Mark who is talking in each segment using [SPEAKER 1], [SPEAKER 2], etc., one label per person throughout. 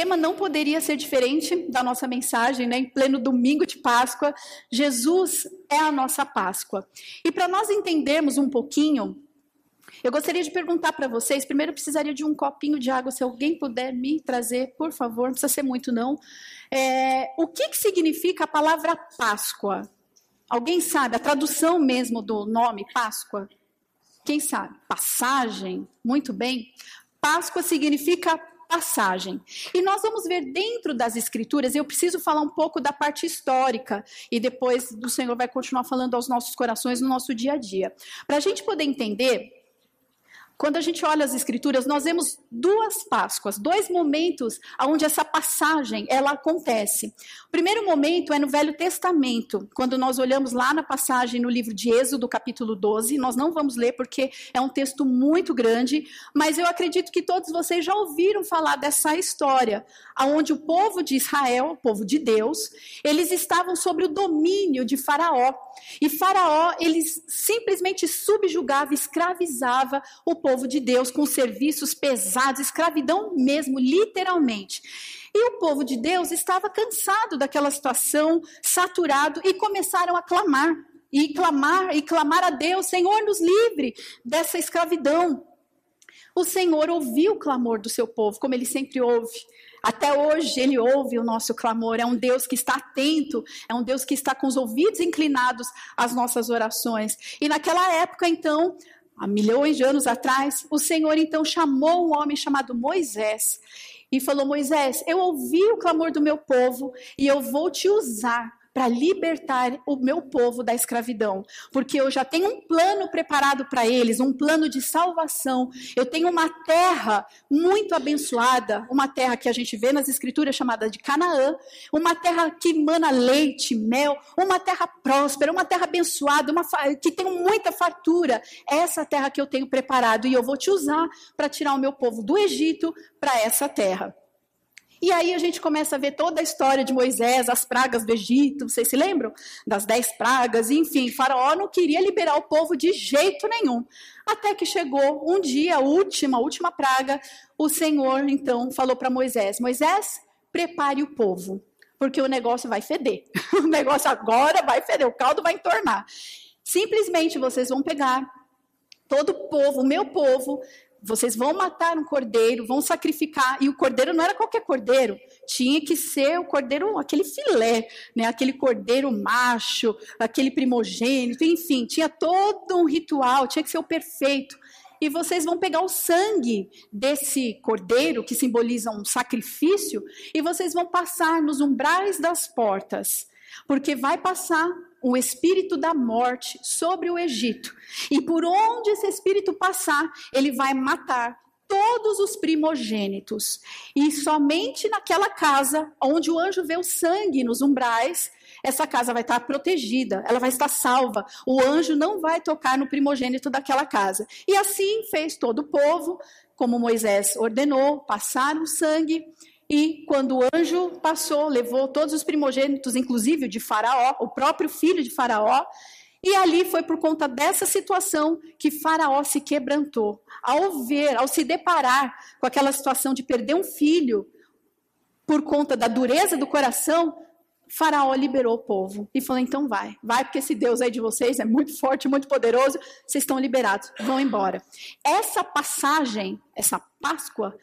[SPEAKER 1] tema não poderia ser diferente da nossa mensagem, né? Em pleno domingo de Páscoa, Jesus é a nossa Páscoa. E para nós entendermos um pouquinho, eu gostaria de perguntar para vocês. Primeiro, precisaria de um copinho de água, se alguém puder me trazer, por favor. Não precisa ser muito, não. É, o que, que significa a palavra Páscoa? Alguém sabe a tradução mesmo do nome Páscoa? Quem sabe? Passagem? Muito bem. Páscoa significa passagem. E nós vamos ver dentro das escrituras, eu preciso falar um pouco da parte histórica, e depois o Senhor vai continuar falando aos nossos corações no nosso dia a dia. Para a gente poder entender quando a gente olha as escrituras, nós vemos duas Páscoas, dois momentos onde essa passagem ela acontece. O primeiro momento é no Velho Testamento, quando nós olhamos lá na passagem no livro de Êxodo, capítulo 12. Nós não vamos ler porque é um texto muito grande, mas eu acredito que todos vocês já ouviram falar dessa história, onde o povo de Israel, o povo de Deus, eles estavam sob o domínio de Faraó. E Faraó, eles simplesmente subjugava, escravizava o povo povo de Deus com serviços pesados, escravidão mesmo, literalmente. E o povo de Deus estava cansado daquela situação, saturado, e começaram a clamar, e clamar, e clamar a Deus: Senhor, nos livre dessa escravidão. O Senhor ouviu o clamor do seu povo, como ele sempre ouve. Até hoje ele ouve o nosso clamor. É um Deus que está atento, é um Deus que está com os ouvidos inclinados às nossas orações. E naquela época, então, há milhões de anos atrás, o Senhor então chamou um homem chamado Moisés e falou: Moisés, eu ouvi o clamor do meu povo e eu vou te usar para libertar o meu povo da escravidão, porque eu já tenho um plano preparado para eles, um plano de salvação. Eu tenho uma terra muito abençoada, uma terra que a gente vê nas escrituras chamada de Canaã, uma terra que mana leite, mel, uma terra próspera, uma terra abençoada, uma que tem muita fartura. É essa terra que eu tenho preparado e eu vou te usar para tirar o meu povo do Egito para essa terra. E aí a gente começa a ver toda a história de Moisés, as pragas do Egito, vocês se lembram? Das dez pragas, enfim, Faraó não queria liberar o povo de jeito nenhum. Até que chegou um dia, a última, a última praga, o Senhor então falou para Moisés: Moisés, prepare o povo, porque o negócio vai feder. o negócio agora vai feder, o caldo vai entornar. Simplesmente vocês vão pegar todo o povo, o meu povo, vocês vão matar um cordeiro, vão sacrificar, e o cordeiro não era qualquer cordeiro, tinha que ser o cordeiro, aquele filé, né, aquele cordeiro macho, aquele primogênito, enfim, tinha todo um ritual, tinha que ser o perfeito. E vocês vão pegar o sangue desse cordeiro, que simboliza um sacrifício, e vocês vão passar nos umbrais das portas, porque vai passar o espírito da morte sobre o Egito. E por onde esse espírito passar, ele vai matar todos os primogênitos. E somente naquela casa onde o anjo vê o sangue nos umbrais, essa casa vai estar protegida, ela vai estar salva. O anjo não vai tocar no primogênito daquela casa. E assim fez todo o povo, como Moisés ordenou, passaram o sangue e quando o anjo passou, levou todos os primogênitos, inclusive o de Faraó, o próprio filho de Faraó, e ali foi por conta dessa situação que Faraó se quebrantou. Ao ver, ao se deparar com aquela situação de perder um filho, por conta da dureza do coração, Faraó liberou o povo e falou: então vai, vai, porque esse Deus aí de vocês é muito forte, muito poderoso, vocês estão liberados, vão embora. Essa passagem, essa Páscoa,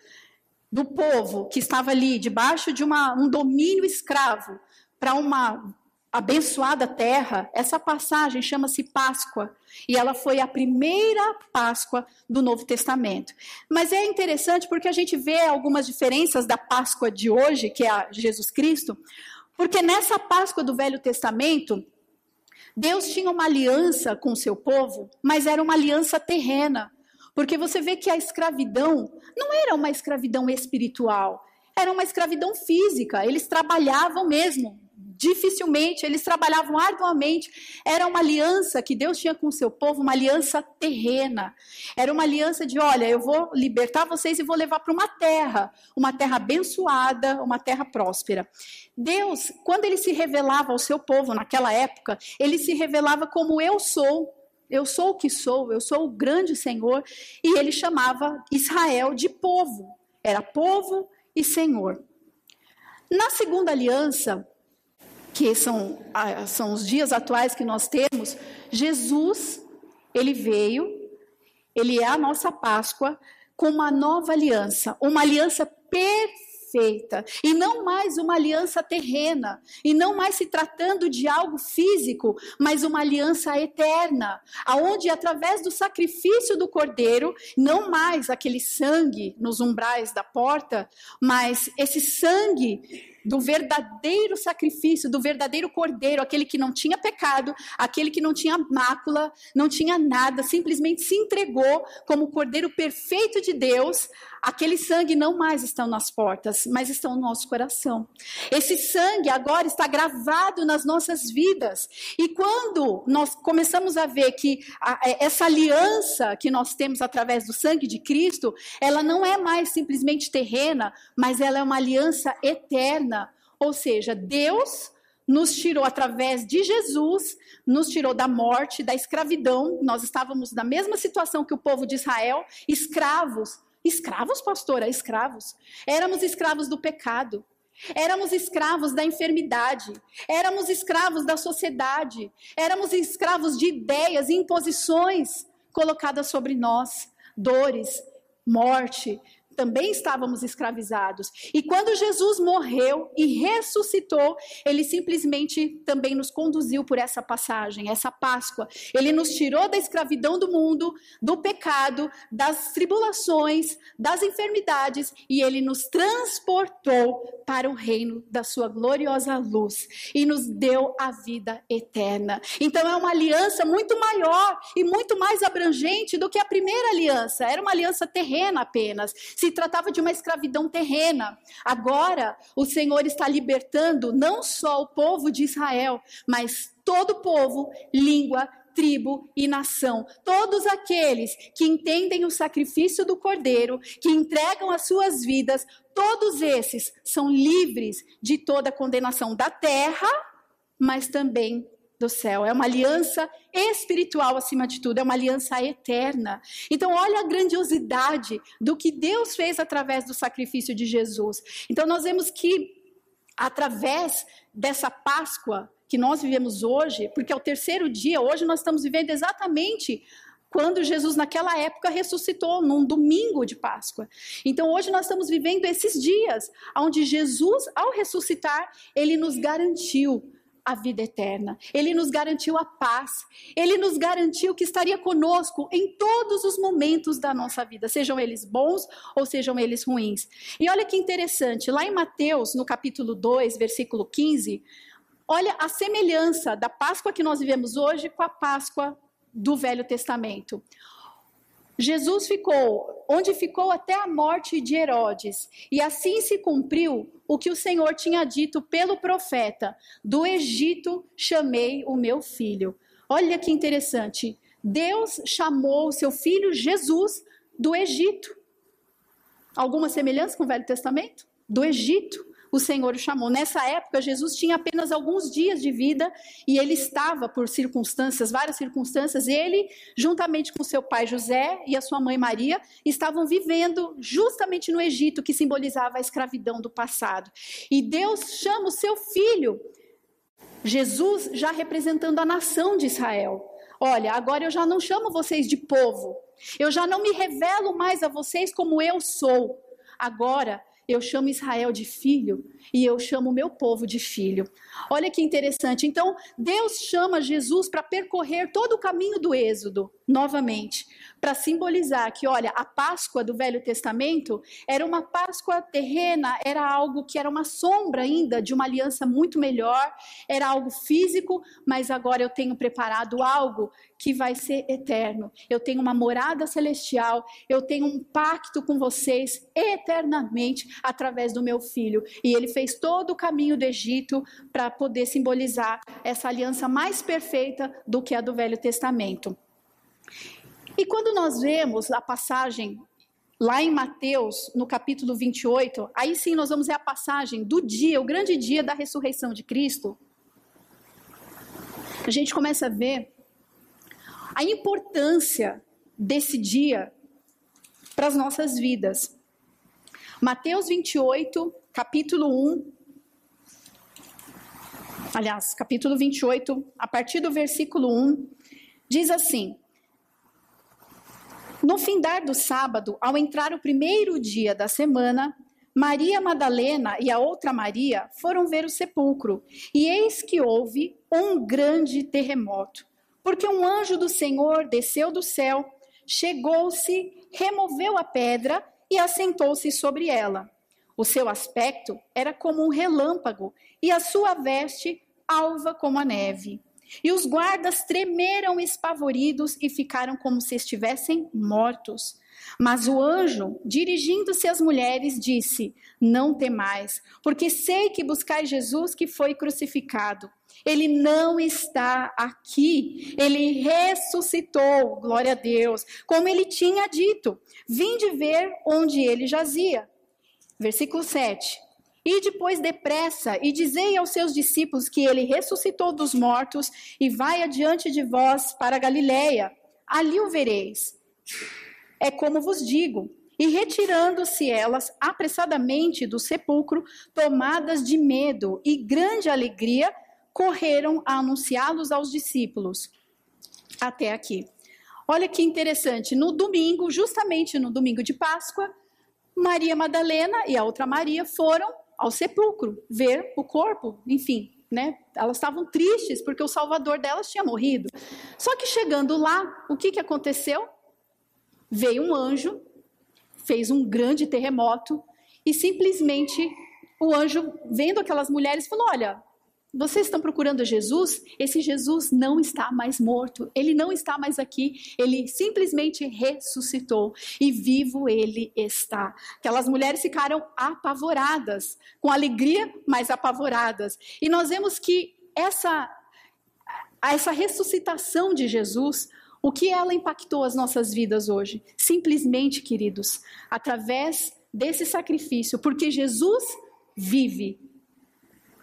[SPEAKER 1] do povo que estava ali debaixo de uma, um domínio escravo para uma abençoada terra, essa passagem chama-se Páscoa e ela foi a primeira Páscoa do Novo Testamento. Mas é interessante porque a gente vê algumas diferenças da Páscoa de hoje, que é a Jesus Cristo, porque nessa Páscoa do Velho Testamento, Deus tinha uma aliança com o seu povo, mas era uma aliança terrena. Porque você vê que a escravidão não era uma escravidão espiritual, era uma escravidão física. Eles trabalhavam mesmo, dificilmente, eles trabalhavam arduamente. Era uma aliança que Deus tinha com o seu povo, uma aliança terrena. Era uma aliança de: olha, eu vou libertar vocês e vou levar para uma terra, uma terra abençoada, uma terra próspera. Deus, quando ele se revelava ao seu povo naquela época, ele se revelava como eu sou. Eu sou o que sou, eu sou o grande Senhor. E ele chamava Israel de povo. Era povo e Senhor. Na segunda aliança, que são, são os dias atuais que nós temos, Jesus, ele veio, ele é a nossa Páscoa, com uma nova aliança, uma aliança perfeita perfeita, e não mais uma aliança terrena, e não mais se tratando de algo físico, mas uma aliança eterna, aonde através do sacrifício do cordeiro, não mais aquele sangue nos umbrais da porta, mas esse sangue do verdadeiro sacrifício, do verdadeiro cordeiro, aquele que não tinha pecado, aquele que não tinha mácula, não tinha nada, simplesmente se entregou como o cordeiro perfeito de Deus. Aquele sangue não mais está nas portas, mas está no nosso coração. Esse sangue agora está gravado nas nossas vidas. E quando nós começamos a ver que a, é, essa aliança que nós temos através do sangue de Cristo, ela não é mais simplesmente terrena, mas ela é uma aliança eterna ou seja, Deus nos tirou através de Jesus, nos tirou da morte, da escravidão. Nós estávamos na mesma situação que o povo de Israel, escravos. Escravos, pastora, escravos. Éramos escravos do pecado. Éramos escravos da enfermidade, éramos escravos da sociedade, éramos escravos de ideias e imposições colocadas sobre nós, dores, morte, também estávamos escravizados. E quando Jesus morreu e ressuscitou, ele simplesmente também nos conduziu por essa passagem, essa Páscoa. Ele nos tirou da escravidão do mundo, do pecado, das tribulações, das enfermidades e ele nos transportou para o reino da sua gloriosa luz e nos deu a vida eterna. Então é uma aliança muito maior e muito mais abrangente do que a primeira aliança. Era uma aliança terrena apenas. Se se tratava de uma escravidão terrena. Agora, o Senhor está libertando não só o povo de Israel, mas todo o povo, língua, tribo e nação. Todos aqueles que entendem o sacrifício do Cordeiro, que entregam as suas vidas, todos esses são livres de toda condenação da terra, mas também do céu, é uma aliança espiritual acima de tudo, é uma aliança eterna. Então, olha a grandiosidade do que Deus fez através do sacrifício de Jesus. Então, nós vemos que através dessa Páscoa que nós vivemos hoje, porque é o terceiro dia, hoje nós estamos vivendo exatamente quando Jesus, naquela época, ressuscitou, num domingo de Páscoa. Então, hoje nós estamos vivendo esses dias, onde Jesus, ao ressuscitar, ele nos garantiu a vida eterna. Ele nos garantiu a paz. Ele nos garantiu que estaria conosco em todos os momentos da nossa vida, sejam eles bons ou sejam eles ruins. E olha que interessante, lá em Mateus, no capítulo 2, versículo 15, olha a semelhança da Páscoa que nós vivemos hoje com a Páscoa do Velho Testamento. Jesus ficou onde ficou até a morte de Herodes, e assim se cumpriu o que o Senhor tinha dito pelo profeta: Do Egito chamei o meu filho. Olha que interessante. Deus chamou o seu filho Jesus do Egito. Alguma semelhança com o Velho Testamento? Do Egito o Senhor o chamou. Nessa época, Jesus tinha apenas alguns dias de vida e ele estava, por circunstâncias, várias circunstâncias, ele, juntamente com seu pai José e a sua mãe Maria, estavam vivendo justamente no Egito, que simbolizava a escravidão do passado. E Deus chama o seu filho, Jesus, já representando a nação de Israel. Olha, agora eu já não chamo vocês de povo, eu já não me revelo mais a vocês como eu sou. Agora eu chamo Israel de filho e eu chamo o meu povo de filho. Olha que interessante. Então, Deus chama Jesus para percorrer todo o caminho do Êxodo, novamente, para simbolizar que, olha, a Páscoa do Velho Testamento era uma Páscoa terrena, era algo que era uma sombra ainda de uma aliança muito melhor, era algo físico, mas agora eu tenho preparado algo que vai ser eterno. Eu tenho uma morada celestial, eu tenho um pacto com vocês eternamente através do meu filho. E ele fez todo o caminho do Egito para poder simbolizar essa aliança mais perfeita do que a do Velho Testamento. E quando nós vemos a passagem lá em Mateus, no capítulo 28, aí sim nós vamos ver a passagem do dia, o grande dia da ressurreição de Cristo. A gente começa a ver a importância desse dia para as nossas vidas. Mateus 28, capítulo 1, aliás, capítulo 28, a partir do versículo 1, diz assim: No findar do sábado, ao entrar o primeiro dia da semana, Maria Madalena e a outra Maria foram ver o sepulcro, e eis que houve um grande terremoto, porque um anjo do Senhor desceu do céu, chegou-se, removeu a pedra e assentou-se sobre ela. O seu aspecto era como um relâmpago e a sua veste alva como a neve. E os guardas tremeram espavoridos e ficaram como se estivessem mortos. Mas o anjo, dirigindo-se às mulheres, disse: Não temais, porque sei que buscais Jesus que foi crucificado. Ele não está aqui, ele ressuscitou, glória a Deus, como ele tinha dito. Vinde ver onde ele jazia. Versículo 7. E depois depressa e dizei aos seus discípulos que ele ressuscitou dos mortos e vai adiante de vós para Galiléia. Ali o vereis. É como vos digo. E retirando-se elas apressadamente do sepulcro, tomadas de medo e grande alegria, correram a anunciá-los aos discípulos. Até aqui. Olha que interessante, no domingo, justamente no domingo de Páscoa, Maria Madalena e a outra Maria foram ao sepulcro ver o corpo, enfim, né? Elas estavam tristes porque o salvador delas tinha morrido. Só que chegando lá, o que, que aconteceu? Veio um anjo, fez um grande terremoto e simplesmente o anjo, vendo aquelas mulheres, falou: Olha, vocês estão procurando Jesus? Esse Jesus não está mais morto, ele não está mais aqui, ele simplesmente ressuscitou e vivo ele está. Aquelas mulheres ficaram apavoradas, com alegria, mas apavoradas. E nós vemos que essa essa ressuscitação de Jesus, o que ela impactou as nossas vidas hoje? Simplesmente, queridos, através desse sacrifício, porque Jesus vive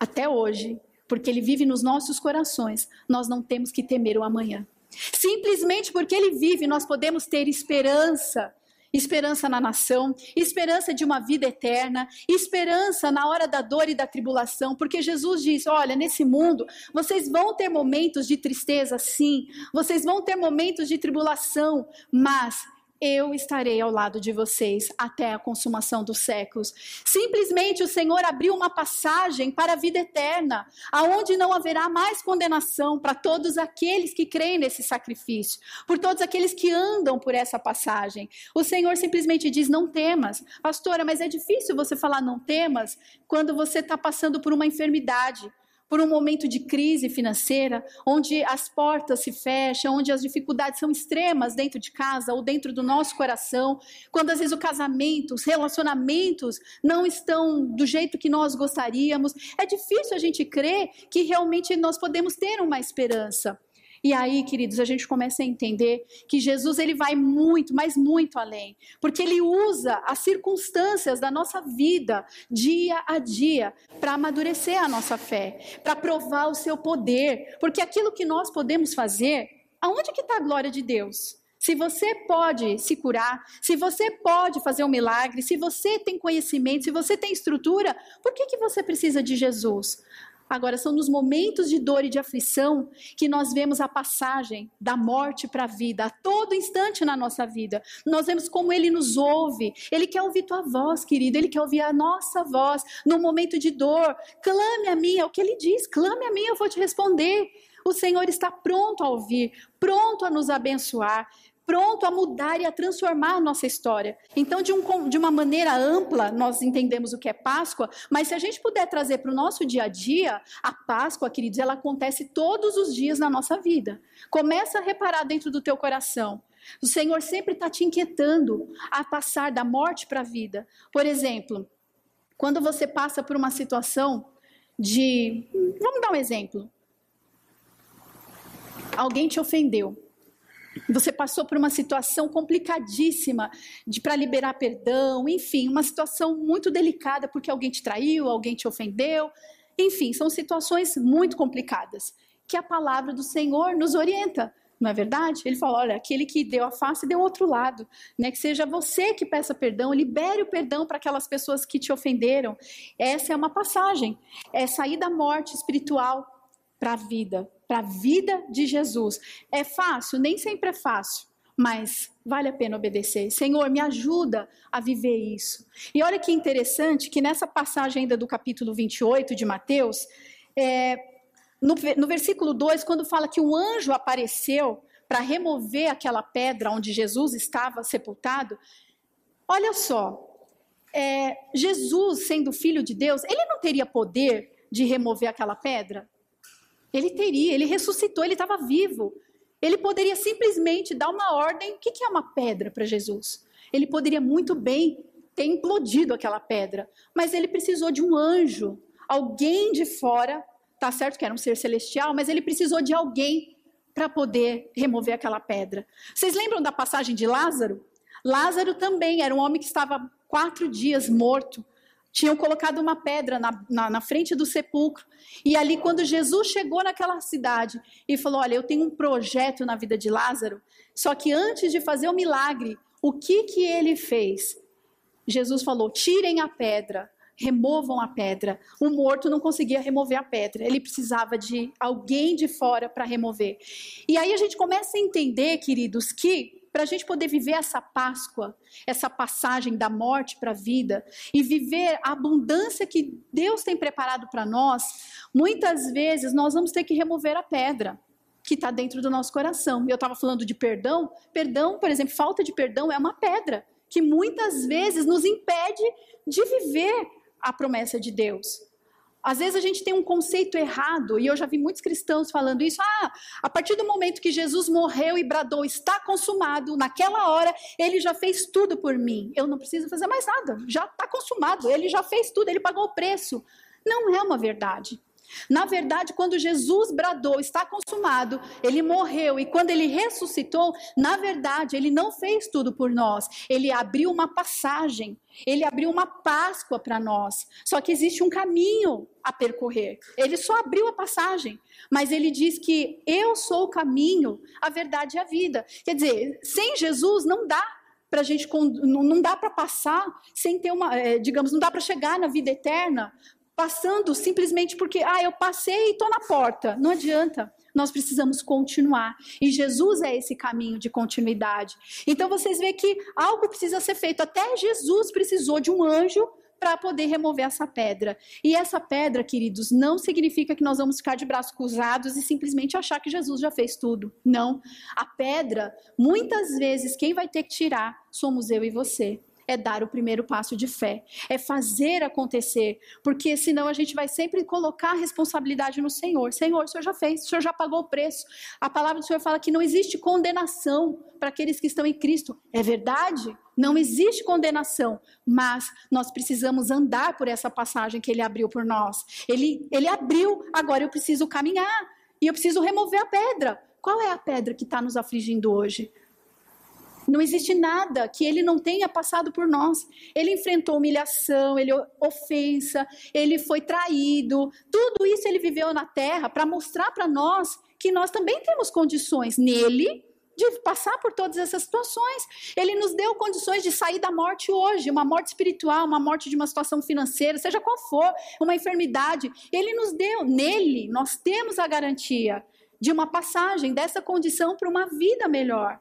[SPEAKER 1] até hoje porque Ele vive nos nossos corações, nós não temos que temer o amanhã. Simplesmente porque Ele vive, nós podemos ter esperança. Esperança na nação, esperança de uma vida eterna, esperança na hora da dor e da tribulação, porque Jesus diz: Olha, nesse mundo vocês vão ter momentos de tristeza, sim, vocês vão ter momentos de tribulação, mas eu estarei ao lado de vocês até a consumação dos séculos. Simplesmente o Senhor abriu uma passagem para a vida eterna, aonde não haverá mais condenação para todos aqueles que creem nesse sacrifício, por todos aqueles que andam por essa passagem. O Senhor simplesmente diz: não temas. Pastora, mas é difícil você falar não temas quando você está passando por uma enfermidade por um momento de crise financeira, onde as portas se fecham, onde as dificuldades são extremas dentro de casa ou dentro do nosso coração, quando às vezes o casamento, os relacionamentos não estão do jeito que nós gostaríamos, é difícil a gente crer que realmente nós podemos ter uma esperança. E aí, queridos, a gente começa a entender que Jesus ele vai muito, mas muito além, porque ele usa as circunstâncias da nossa vida dia a dia para amadurecer a nossa fé, para provar o seu poder, porque aquilo que nós podemos fazer, aonde que está a glória de Deus? Se você pode se curar, se você pode fazer um milagre, se você tem conhecimento, se você tem estrutura, por que, que você precisa de Jesus? Agora, são nos momentos de dor e de aflição que nós vemos a passagem da morte para a vida, a todo instante na nossa vida. Nós vemos como Ele nos ouve. Ele quer ouvir tua voz, querido. Ele quer ouvir a nossa voz no momento de dor. Clame a mim, é o que Ele diz. Clame a mim, eu vou te responder. O Senhor está pronto a ouvir, pronto a nos abençoar pronto a mudar e a transformar a nossa história. Então, de, um, de uma maneira ampla, nós entendemos o que é Páscoa, mas se a gente puder trazer para o nosso dia a dia, a Páscoa, queridos, ela acontece todos os dias na nossa vida. Começa a reparar dentro do teu coração. O Senhor sempre está te inquietando a passar da morte para a vida. Por exemplo, quando você passa por uma situação de. Vamos dar um exemplo. Alguém te ofendeu. Você passou por uma situação complicadíssima de para liberar perdão, enfim, uma situação muito delicada porque alguém te traiu, alguém te ofendeu. Enfim, são situações muito complicadas que a palavra do Senhor nos orienta. Não é verdade? Ele fala: olha, aquele que deu a face deu outro lado, né? Que seja você que peça perdão, libere o perdão para aquelas pessoas que te ofenderam. Essa é uma passagem, é sair da morte espiritual para a vida, para a vida de Jesus. É fácil? Nem sempre é fácil, mas vale a pena obedecer. Senhor, me ajuda a viver isso. E olha que interessante que nessa passagem ainda do capítulo 28 de Mateus, é, no, no versículo 2, quando fala que o anjo apareceu para remover aquela pedra onde Jesus estava sepultado, olha só, é, Jesus, sendo filho de Deus, ele não teria poder de remover aquela pedra? Ele teria, ele ressuscitou, ele estava vivo. Ele poderia simplesmente dar uma ordem. O que é uma pedra para Jesus? Ele poderia muito bem ter implodido aquela pedra, mas ele precisou de um anjo, alguém de fora, tá certo que era um ser celestial, mas ele precisou de alguém para poder remover aquela pedra. Vocês lembram da passagem de Lázaro? Lázaro também era um homem que estava quatro dias morto. Tinham colocado uma pedra na, na, na, frente do sepulcro. E ali, quando Jesus chegou naquela cidade e falou: Olha, eu tenho um projeto na vida de Lázaro, só que antes de fazer o milagre, o que, que ele fez? Jesus falou: Tirem a pedra, removam a pedra. O morto não conseguia remover a pedra, ele precisava de alguém de fora para remover. E aí a gente começa a entender, queridos, que para a gente poder viver essa Páscoa, essa passagem da morte para a vida e viver a abundância que Deus tem preparado para nós, muitas vezes nós vamos ter que remover a pedra que está dentro do nosso coração. Eu estava falando de perdão. Perdão, por exemplo, falta de perdão é uma pedra que muitas vezes nos impede de viver a promessa de Deus. Às vezes a gente tem um conceito errado, e eu já vi muitos cristãos falando isso. Ah, a partir do momento que Jesus morreu e bradou, está consumado, naquela hora ele já fez tudo por mim. Eu não preciso fazer mais nada, já está consumado, ele já fez tudo, ele pagou o preço. Não é uma verdade. Na verdade, quando Jesus bradou, está consumado, ele morreu e quando ele ressuscitou, na verdade, ele não fez tudo por nós. Ele abriu uma passagem, ele abriu uma Páscoa para nós. Só que existe um caminho a percorrer. Ele só abriu a passagem, mas ele diz que eu sou o caminho, a verdade e a vida. Quer dizer, sem Jesus não dá para gente não dá para passar sem ter uma, eh, digamos, não dá para chegar na vida eterna passando simplesmente porque, ah, eu passei e estou na porta. Não adianta. Nós precisamos continuar. E Jesus é esse caminho de continuidade. Então vocês veem que algo precisa ser feito. Até Jesus precisou de um anjo para poder remover essa pedra. E essa pedra, queridos, não significa que nós vamos ficar de braços cruzados e simplesmente achar que Jesus já fez tudo. Não. A pedra, muitas vezes, quem vai ter que tirar somos eu e você é dar o primeiro passo de fé, é fazer acontecer, porque senão a gente vai sempre colocar a responsabilidade no Senhor. Senhor, o Senhor já fez, o Senhor já pagou o preço. A palavra do Senhor fala que não existe condenação para aqueles que estão em Cristo. É verdade? Não existe condenação, mas nós precisamos andar por essa passagem que ele abriu por nós. Ele, ele abriu, agora eu preciso caminhar e eu preciso remover a pedra. Qual é a pedra que está nos afligindo hoje? Não existe nada que ele não tenha passado por nós. Ele enfrentou humilhação, ele ofensa, ele foi traído. Tudo isso ele viveu na terra para mostrar para nós que nós também temos condições nele de passar por todas essas situações. Ele nos deu condições de sair da morte hoje, uma morte espiritual, uma morte de uma situação financeira, seja qual for, uma enfermidade. Ele nos deu, nele, nós temos a garantia de uma passagem dessa condição para uma vida melhor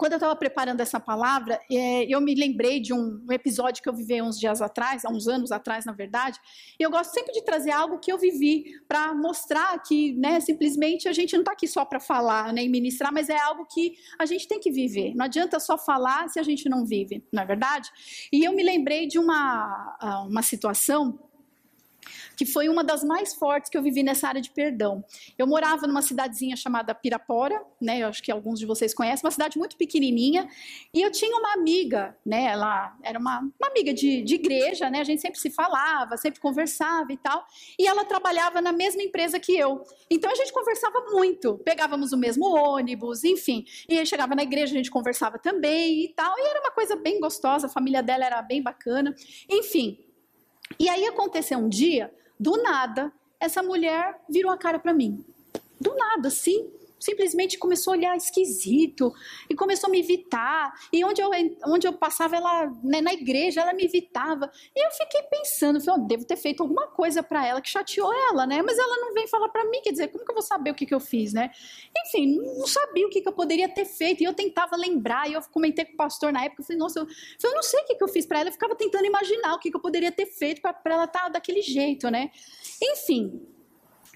[SPEAKER 1] quando eu estava preparando essa palavra, é, eu me lembrei de um, episódio que eu vivi uns dias atrás, há uns anos atrás, na verdade. E eu gosto sempre de trazer algo que eu vivi para mostrar que, né, simplesmente a gente não está aqui só para falar né, e ministrar, mas é algo que a gente tem que viver. Não adianta só falar se a gente não vive, não é verdade? E eu me lembrei de uma, ah, uma situação que foi uma das mais fortes que eu vivi nessa área de perdão. Eu morava numa cidadezinha chamada Pirapora, né? Eu acho que alguns de vocês conhecem, uma cidade muito pequenininha, e eu tinha uma amiga, né? Ela era uma, uma amiga de, de igreja, né? A gente sempre se falava, sempre conversava e tal, e ela trabalhava na mesma empresa que eu. Então a gente conversava muito, pegávamos o mesmo ônibus, enfim, e chegava na igreja a gente conversava também e tal, e era uma coisa bem gostosa, a família dela era bem bacana, enfim. E aí aconteceu um dia do nada, essa mulher virou a cara para mim. Do nada, sim. Simplesmente começou a olhar esquisito e começou a me evitar. E onde eu, onde eu passava, ela né, na igreja, ela me evitava. E eu fiquei pensando, falei, oh, devo ter feito alguma coisa para ela que chateou ela, né? Mas ela não vem falar para mim, quer dizer, como que eu vou saber o que, que eu fiz, né? Enfim, não sabia o que, que eu poderia ter feito. E eu tentava lembrar, e eu comentei com o pastor na época, eu falei, nossa, eu, eu não sei o que, que eu fiz para ela. Eu ficava tentando imaginar o que, que eu poderia ter feito para ela estar tá daquele jeito, né? Enfim,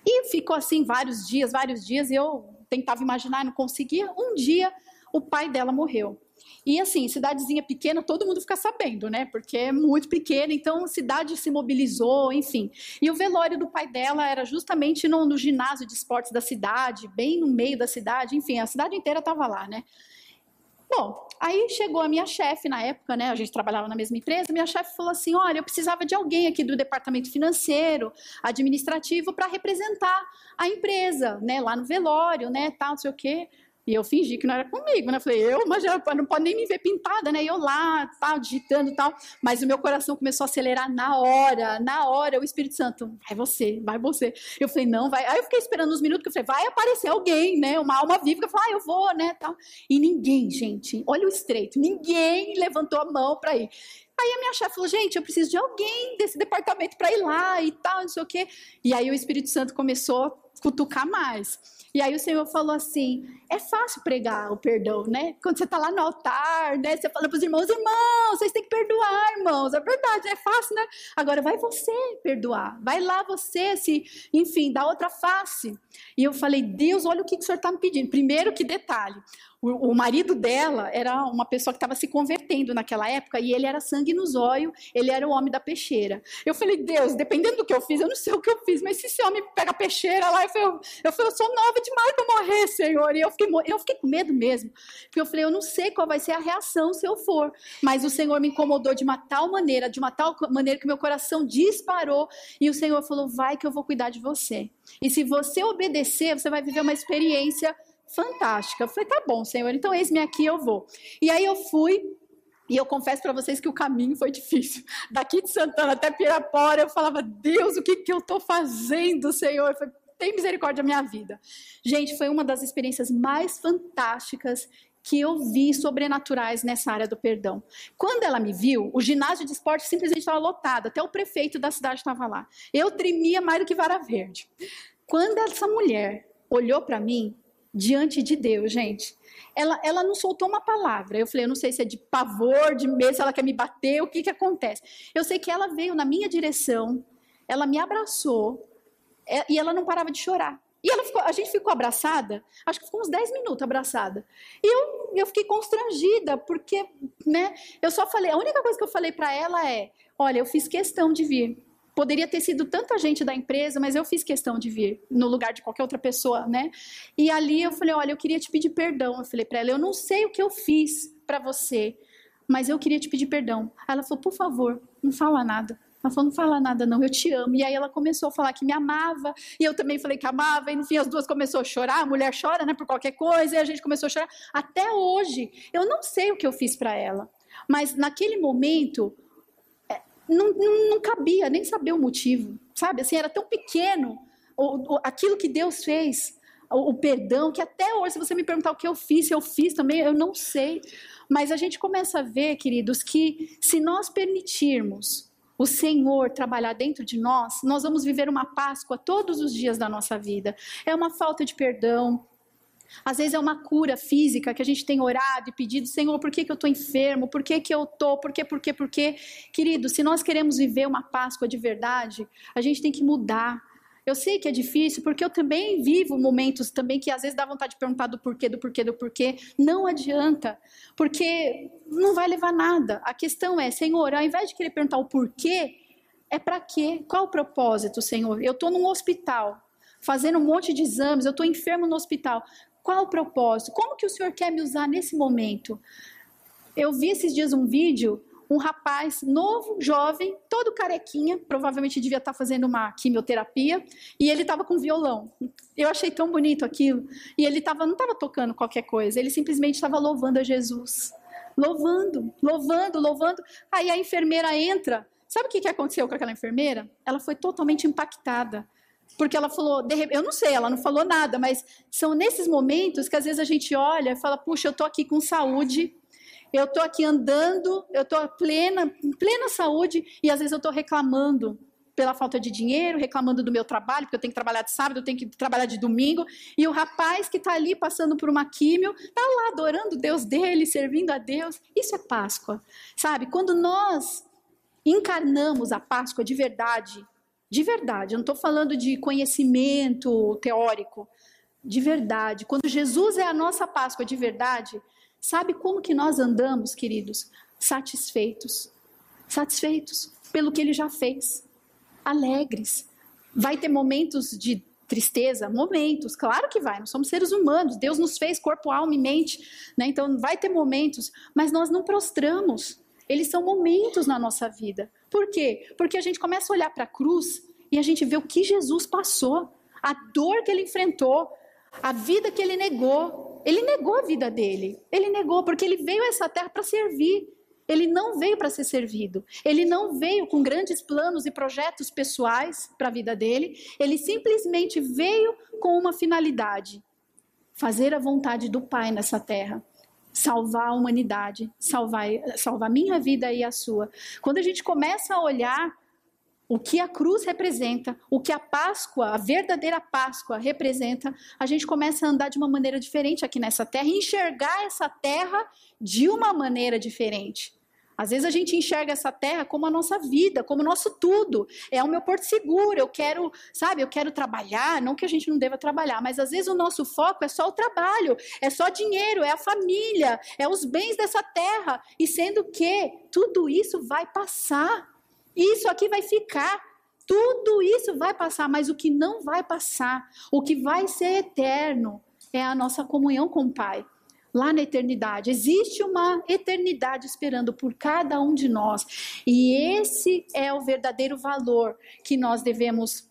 [SPEAKER 1] e ficou assim vários dias, vários dias, e eu tentava imaginar não conseguia. Um dia, o pai dela morreu. E assim, cidadezinha pequena, todo mundo fica sabendo, né? Porque é muito pequena, então a cidade se mobilizou, enfim. E o velório do pai dela era justamente no, no ginásio de esportes da cidade, bem no meio da cidade, enfim, a cidade inteira estava lá, né? Bom, aí chegou a minha chefe na época, né? A gente trabalhava na mesma empresa. Minha chefe falou assim: olha, eu precisava de alguém aqui do departamento financeiro, administrativo, para representar a empresa, né? Lá no velório, né? Tal, não sei o quê. E eu fingi que não era comigo, né? Falei, eu, mas não pode nem me ver pintada, né? E eu lá, tal, digitando tal. Mas o meu coração começou a acelerar na hora, na hora. O Espírito Santo, vai você, vai você. Eu falei, não, vai. Aí eu fiquei esperando uns minutos, que eu falei, vai aparecer alguém, né? Uma alma viva, eu falei, ah, eu vou, né? Tal. E ninguém, gente, olha o estreito, ninguém levantou a mão para ir. Aí a minha chefe falou, gente, eu preciso de alguém desse departamento para ir lá e tal, não sei o quê. E aí o Espírito Santo começou a cutucar mais. E aí o Senhor falou assim: é fácil pregar o perdão, né? Quando você está lá no altar, né? Você fala para os irmãos: irmãos, vocês têm que perdoar, irmãos. É verdade, é fácil, né? Agora vai você perdoar. Vai lá você, se, enfim, dá outra face. E eu falei: Deus, olha o que, que o Senhor está me pedindo. Primeiro, que detalhe: o, o marido dela era uma pessoa que estava se convertendo naquela época e ele era sangue nos olhos, ele era o homem da peixeira. Eu falei, Deus, dependendo do que eu fiz, eu não sei o que eu fiz, mas se esse homem pega a peixeira lá, eu falei, eu, eu, falei, eu sou nova demais para morrer, Senhor. E eu fiquei, eu fiquei com medo mesmo, porque eu falei, eu não sei qual vai ser a reação se eu for, mas o Senhor me incomodou de uma tal maneira, de uma tal maneira que meu coração disparou e o Senhor falou, vai que eu vou cuidar de você. E se você obedecer, você vai viver uma experiência fantástica. Eu falei, tá bom, Senhor, então eis-me aqui, eu vou. E aí eu fui, e eu confesso para vocês que o caminho foi difícil. Daqui de Santana até Pirapora, eu falava, Deus, o que, que eu estou fazendo, Senhor? Eu falei, tem misericórdia da minha vida. Gente, foi uma das experiências mais fantásticas que eu vi sobrenaturais nessa área do perdão. Quando ela me viu, o ginásio de esporte simplesmente estava lotado, até o prefeito da cidade estava lá. Eu tremia mais do que vara verde. Quando essa mulher olhou para mim, diante de Deus, gente. Ela, ela não soltou uma palavra. Eu falei, eu não sei se é de pavor, de medo, se ela quer me bater, o que, que acontece. Eu sei que ela veio na minha direção, ela me abraçou é, e ela não parava de chorar. E ficou, a gente ficou abraçada, acho que ficou uns 10 minutos abraçada. E eu, eu fiquei constrangida, porque né, eu só falei, a única coisa que eu falei para ela é: olha, eu fiz questão de vir. Poderia ter sido tanta gente da empresa, mas eu fiz questão de vir no lugar de qualquer outra pessoa, né? E ali eu falei: olha, eu queria te pedir perdão. Eu falei para ela: eu não sei o que eu fiz para você, mas eu queria te pedir perdão. Ela falou: por favor, não fala nada. Ela falou, não fala nada não, eu te amo. E aí ela começou a falar que me amava, e eu também falei que amava, e no fim as duas começou a chorar, a mulher chora, né, por qualquer coisa, e a gente começou a chorar. Até hoje, eu não sei o que eu fiz para ela, mas naquele momento, não, não, não, cabia nem saber o motivo, sabe? Assim, era tão pequeno o, o, aquilo que Deus fez, o, o, perdão, que até hoje, se você me perguntar o que eu fiz, se eu fiz também, eu não sei. Mas a gente começa a ver, queridos, que se nós permitirmos o Senhor trabalhar dentro de nós, nós vamos viver uma Páscoa todos os dias da nossa vida. É uma falta de perdão, às vezes é uma cura física que a gente tem orado e pedido, Senhor, por que, que eu estou enfermo? Por que, que eu estou? Por que, por que, por que? Querido, se nós queremos viver uma Páscoa de verdade, a gente tem que mudar. Eu sei que é difícil, porque eu também vivo momentos também que às vezes dá vontade de perguntar do porquê, do porquê, do porquê. Não adianta, porque não vai levar nada. A questão é, Senhor, ao invés de querer perguntar o porquê, é para quê? Qual o propósito, Senhor? Eu estou num hospital, fazendo um monte de exames, eu estou enfermo no hospital. Qual o propósito? Como que o Senhor quer me usar nesse momento? Eu vi esses dias um vídeo, um rapaz novo, jovem, todo carequinha, provavelmente devia estar fazendo uma quimioterapia, e ele estava com violão. Eu achei tão bonito aquilo. E ele tava, não estava tocando qualquer coisa, ele simplesmente estava louvando a Jesus. Louvando, louvando, louvando. Aí a enfermeira entra. Sabe o que aconteceu com aquela enfermeira? Ela foi totalmente impactada porque ela falou, eu não sei, ela não falou nada, mas são nesses momentos que às vezes a gente olha e fala, puxa, eu estou aqui com saúde, eu estou aqui andando, eu estou plena, em plena saúde, e às vezes eu estou reclamando pela falta de dinheiro, reclamando do meu trabalho, porque eu tenho que trabalhar de sábado, eu tenho que trabalhar de domingo, e o rapaz que está ali passando por uma químio, está lá adorando Deus dele, servindo a Deus. Isso é Páscoa, sabe? Quando nós encarnamos a Páscoa de verdade, de verdade, eu não estou falando de conhecimento teórico, de verdade. Quando Jesus é a nossa Páscoa de verdade, sabe como que nós andamos, queridos? Satisfeitos. Satisfeitos pelo que ele já fez. Alegres. Vai ter momentos de tristeza? Momentos, claro que vai. Nós somos seres humanos. Deus nos fez corpo, alma e mente. Né? Então vai ter momentos, mas nós não prostramos. Eles são momentos na nossa vida. Por quê? Porque a gente começa a olhar para a cruz e a gente vê o que Jesus passou, a dor que ele enfrentou, a vida que ele negou. Ele negou a vida dele. Ele negou porque ele veio a essa terra para servir. Ele não veio para ser servido. Ele não veio com grandes planos e projetos pessoais para a vida dele. Ele simplesmente veio com uma finalidade: fazer a vontade do Pai nessa terra salvar a humanidade, salvar, salvar minha vida e a sua. Quando a gente começa a olhar o que a cruz representa, o que a Páscoa, a verdadeira Páscoa representa, a gente começa a andar de uma maneira diferente aqui nessa terra enxergar essa terra de uma maneira diferente. Às vezes a gente enxerga essa terra como a nossa vida, como o nosso tudo. É o meu porto seguro, eu quero, sabe, eu quero trabalhar, não que a gente não deva trabalhar, mas às vezes o nosso foco é só o trabalho, é só dinheiro, é a família, é os bens dessa terra. E sendo que tudo isso vai passar. Isso aqui vai ficar. Tudo isso vai passar, mas o que não vai passar, o que vai ser eterno, é a nossa comunhão com o Pai lá na eternidade. Existe uma eternidade esperando por cada um de nós. E esse é o verdadeiro valor que nós devemos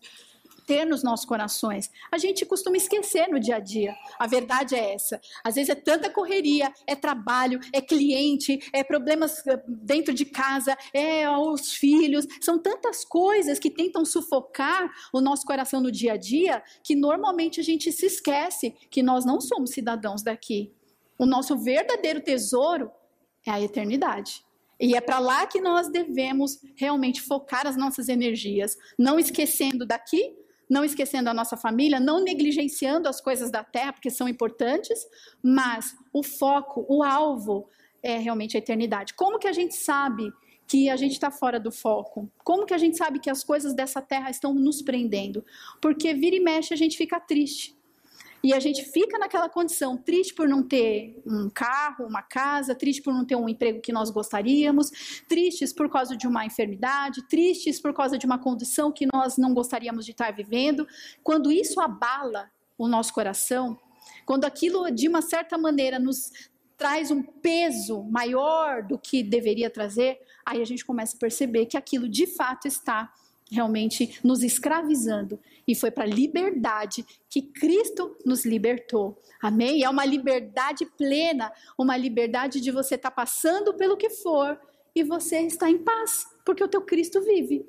[SPEAKER 1] ter nos nossos corações. A gente costuma esquecer no dia a dia. A verdade é essa. Às vezes é tanta correria, é trabalho, é cliente, é problemas eh, dentro de casa, é os filhos. São tantas coisas que tentam sufocar o nosso coração no dia a dia que normalmente a gente se esquece que nós não somos cidadãos daqui. O nosso verdadeiro tesouro é a eternidade. E é para lá que nós devemos realmente focar as nossas energias, não esquecendo daqui, não esquecendo a nossa família, não negligenciando as coisas da terra, porque são importantes, mas o foco, o alvo é realmente a eternidade. Como que a gente sabe que a gente está fora do foco? Como que a gente sabe que as coisas dessa terra estão nos prendendo? Porque vira e mexe a gente fica triste. E a gente fica naquela condição, triste por não ter um carro, uma casa, triste por não ter um emprego que nós gostaríamos, tristes por causa de uma enfermidade, tristes por causa de uma condição que nós não gostaríamos de estar vivendo. Quando isso abala o nosso coração, quando aquilo de uma certa maneira nos traz um peso maior do que deveria trazer, aí a gente começa a perceber que aquilo de fato está realmente nos escravizando. E foi para a liberdade que Cristo nos libertou. Amém? É uma liberdade plena, uma liberdade de você estar tá passando pelo que for e você está em paz, porque o teu Cristo vive.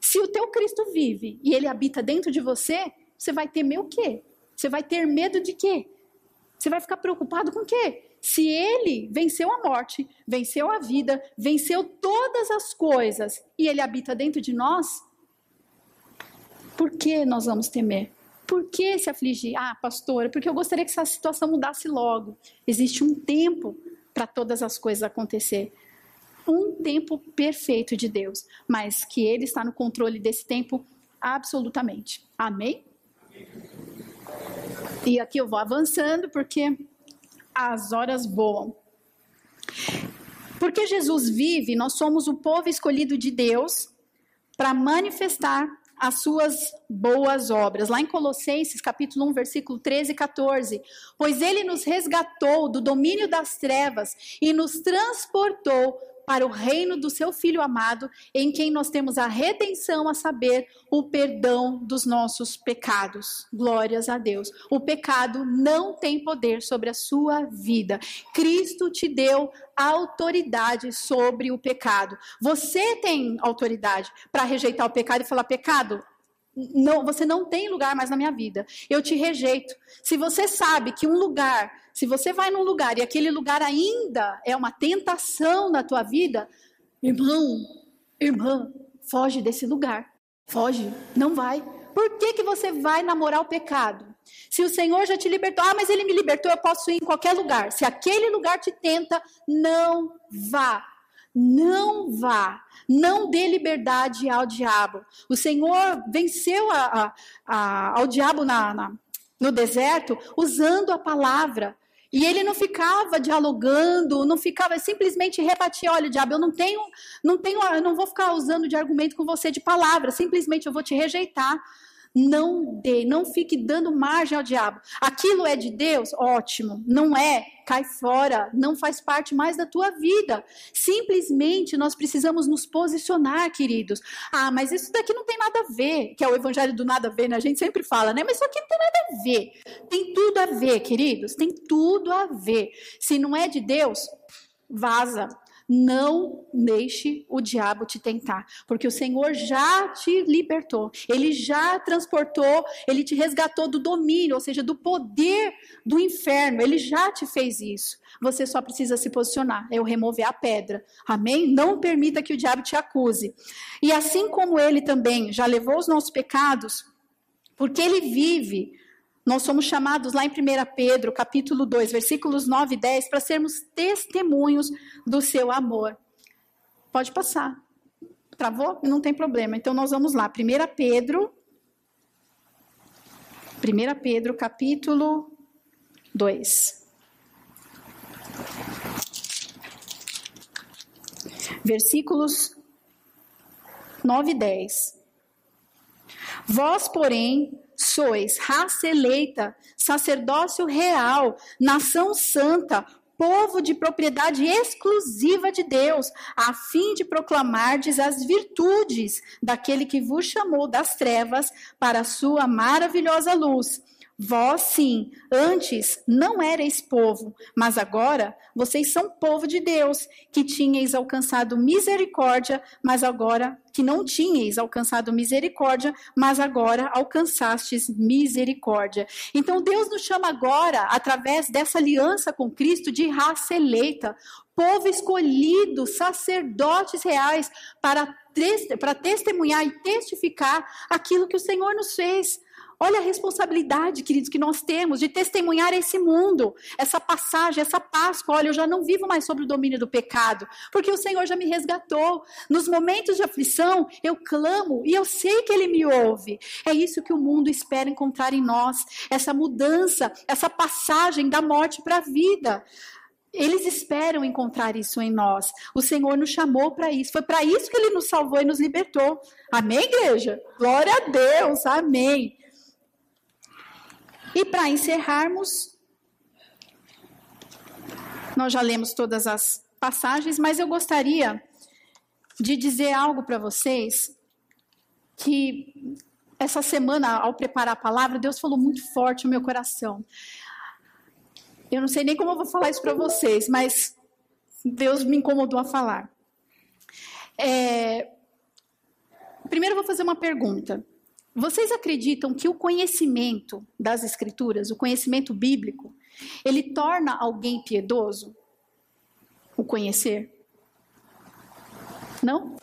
[SPEAKER 1] Se o teu Cristo vive e ele habita dentro de você, você vai temer o quê? Você vai ter medo de quê? Você vai ficar preocupado com o quê? Se ele venceu a morte, venceu a vida, venceu todas as coisas e ele habita dentro de nós, por que nós vamos temer? Por que se afligir? Ah, pastora, porque eu gostaria que essa situação mudasse logo. Existe um tempo para todas as coisas acontecer. Um tempo perfeito de Deus, mas que Ele está no controle desse tempo absolutamente. Amém? E aqui eu vou avançando porque as horas voam. Porque Jesus vive, nós somos o povo escolhido de Deus para manifestar as suas boas obras. Lá em Colossenses, capítulo 1, versículo 13 e 14. Pois ele nos resgatou do domínio das trevas e nos transportou para o reino do seu Filho amado, em quem nós temos a redenção, a saber, o perdão dos nossos pecados. Glórias a Deus. O pecado não tem poder sobre a sua vida. Cristo te deu autoridade sobre o pecado. Você tem autoridade para rejeitar o pecado e falar: pecado, não, você não tem lugar mais na minha vida. Eu te rejeito. Se você sabe que um lugar, se você vai num lugar e aquele lugar ainda é uma tentação na tua vida, irmão, irmã, foge desse lugar. Foge, não vai. Por que, que você vai namorar o pecado? Se o Senhor já te libertou, ah, mas ele me libertou, eu posso ir em qualquer lugar. Se aquele lugar te tenta, não vá. Não vá. Não dê liberdade ao diabo. O Senhor venceu a, a, a, ao diabo na, na, no deserto usando a palavra. E ele não ficava dialogando, não ficava simplesmente rebatia, olha, diabo, eu não tenho, não tenho, eu não vou ficar usando de argumento com você de palavra, simplesmente eu vou te rejeitar. Não dê, não fique dando margem ao diabo. Aquilo é de Deus? Ótimo. Não é? Cai fora. Não faz parte mais da tua vida. Simplesmente nós precisamos nos posicionar, queridos. Ah, mas isso daqui não tem nada a ver. Que é o evangelho do nada a ver, né? A gente sempre fala, né? Mas isso aqui não tem nada a ver. Tem tudo a ver, queridos. Tem tudo a ver. Se não é de Deus, vaza. Não deixe o diabo te tentar, porque o Senhor já te libertou, ele já transportou, ele te resgatou do domínio, ou seja, do poder do inferno, ele já te fez isso. Você só precisa se posicionar, é o remover a pedra. Amém? Não permita que o diabo te acuse. E assim como ele também já levou os nossos pecados, porque ele vive nós somos chamados lá em 1 Pedro, capítulo 2, versículos 9 e 10, para sermos testemunhos do seu amor. Pode passar. Travou? Não tem problema. Então nós vamos lá. 1 Pedro. 1 Pedro, capítulo 2. Versículos 9 e 10. Vós, porém, sois raça eleita, sacerdócio real, nação santa, povo de propriedade exclusiva de Deus, a fim de proclamardes as virtudes daquele que vos chamou das trevas para a sua maravilhosa luz. Vós sim, antes não erais povo, mas agora vocês são povo de Deus, que tinhais alcançado misericórdia, mas agora que não tinhais alcançado misericórdia, mas agora alcançastes misericórdia. Então Deus nos chama agora, através dessa aliança com Cristo, de raça eleita, povo escolhido, sacerdotes reais, para, para testemunhar e testificar aquilo que o Senhor nos fez. Olha a responsabilidade, queridos, que nós temos de testemunhar esse mundo, essa passagem, essa Páscoa. Olha, eu já não vivo mais sobre o domínio do pecado, porque o Senhor já me resgatou. Nos momentos de aflição, eu clamo e eu sei que Ele me ouve. É isso que o mundo espera encontrar em nós, essa mudança, essa passagem da morte para a vida. Eles esperam encontrar isso em nós. O Senhor nos chamou para isso. Foi para isso que Ele nos salvou e nos libertou. Amém, igreja? Glória a Deus. Amém. E para encerrarmos, nós já lemos todas as passagens, mas eu gostaria de dizer algo para vocês que essa semana, ao preparar a palavra, Deus falou muito forte no meu coração. Eu não sei nem como eu vou falar isso para vocês, mas Deus me incomodou a falar. É... Primeiro, eu vou fazer uma pergunta. Vocês acreditam que o conhecimento das Escrituras, o conhecimento bíblico, ele torna alguém piedoso? O conhecer? Não?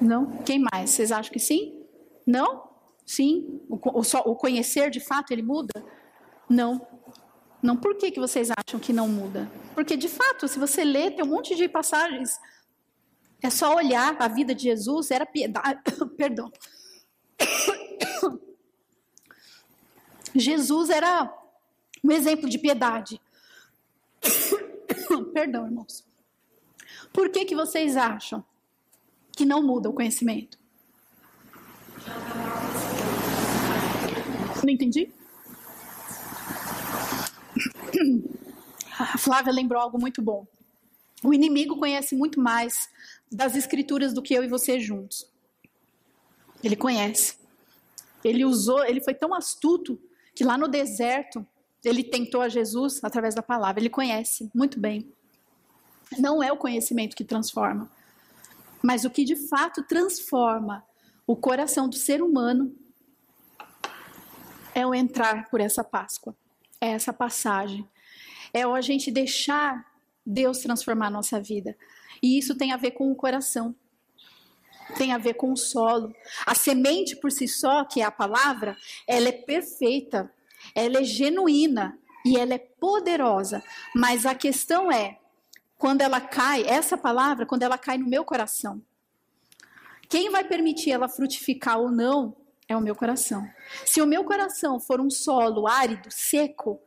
[SPEAKER 1] Não? Quem mais? Vocês acham que sim? Não? Sim? O, o, conhecer de fato ele muda? Não. Não. Por que, que vocês acham que não muda? Porque de fato, se você lê, tem um monte de passagens. É só olhar a vida de Jesus, era piedade. Perdão. Jesus era um exemplo de piedade. Perdão, irmãos. Por que, que vocês acham que não muda o conhecimento? Não entendi? A Flávia lembrou algo muito bom. O inimigo conhece muito mais das escrituras do que eu e você juntos. Ele conhece. Ele usou, ele foi tão astuto que lá no deserto ele tentou a Jesus através da palavra. Ele conhece muito bem. Não é o conhecimento que transforma, mas o que de fato transforma o coração do ser humano é o entrar por essa Páscoa, é essa passagem, é o a gente deixar Deus transformar a nossa vida. E isso tem a ver com o coração, tem a ver com o solo. A semente por si só, que é a palavra, ela é perfeita, ela é genuína e ela é poderosa. Mas a questão é, quando ela cai, essa palavra, quando ela cai no meu coração, quem vai permitir ela frutificar ou não é o meu coração. Se o meu coração for um solo árido, seco,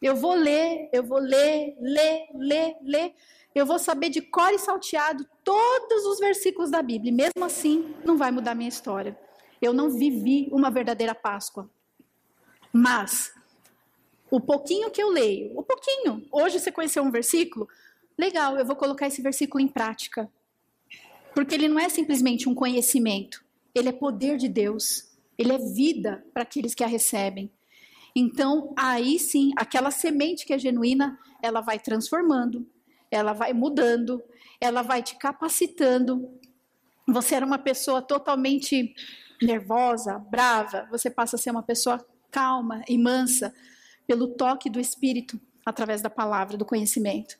[SPEAKER 1] eu vou ler, eu vou ler, ler, ler, ler, eu vou saber de cor e salteado todos os versículos da Bíblia. E mesmo assim, não vai mudar minha história. Eu não vivi uma verdadeira Páscoa. Mas, o pouquinho que eu leio, o pouquinho, hoje você conheceu um versículo, legal, eu vou colocar esse versículo em prática. Porque ele não é simplesmente um conhecimento, ele é poder de Deus. Ele é vida para aqueles que a recebem. Então, aí sim, aquela semente que é genuína, ela vai transformando, ela vai mudando, ela vai te capacitando. Você era uma pessoa totalmente nervosa, brava, você passa a ser uma pessoa calma e mansa pelo toque do Espírito através da palavra, do conhecimento.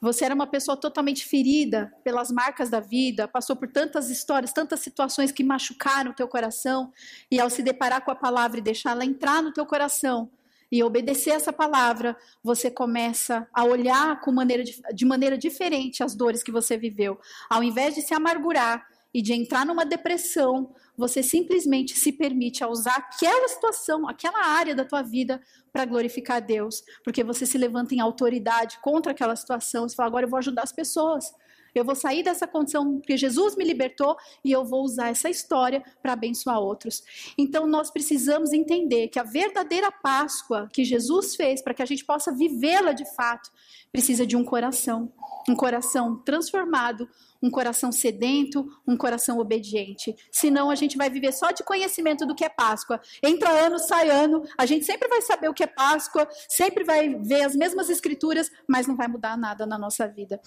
[SPEAKER 1] Você era uma pessoa totalmente ferida pelas marcas da vida, passou por tantas histórias, tantas situações que machucaram o teu coração, e ao se deparar com a palavra e deixar ela entrar no teu coração e obedecer essa palavra, você começa a olhar com maneira de, maneira diferente as dores que você viveu. Ao invés de se amargurar e de entrar numa depressão, você simplesmente se permite a usar aquela situação, aquela área da tua vida para glorificar a Deus, porque você se levanta em autoridade contra aquela situação, você fala, agora eu vou ajudar as pessoas. Eu vou sair dessa condição porque Jesus me libertou e eu vou usar essa história para abençoar outros. Então nós precisamos entender que a verdadeira Páscoa que Jesus fez para que a gente possa vivê-la de fato, precisa de um coração, um coração transformado, um coração sedento, um coração obediente. Senão a gente vai viver só de conhecimento do que é Páscoa. Entra ano, sai ano, a gente sempre vai saber o que é Páscoa, sempre vai ver as mesmas escrituras, mas não vai mudar nada na nossa vida.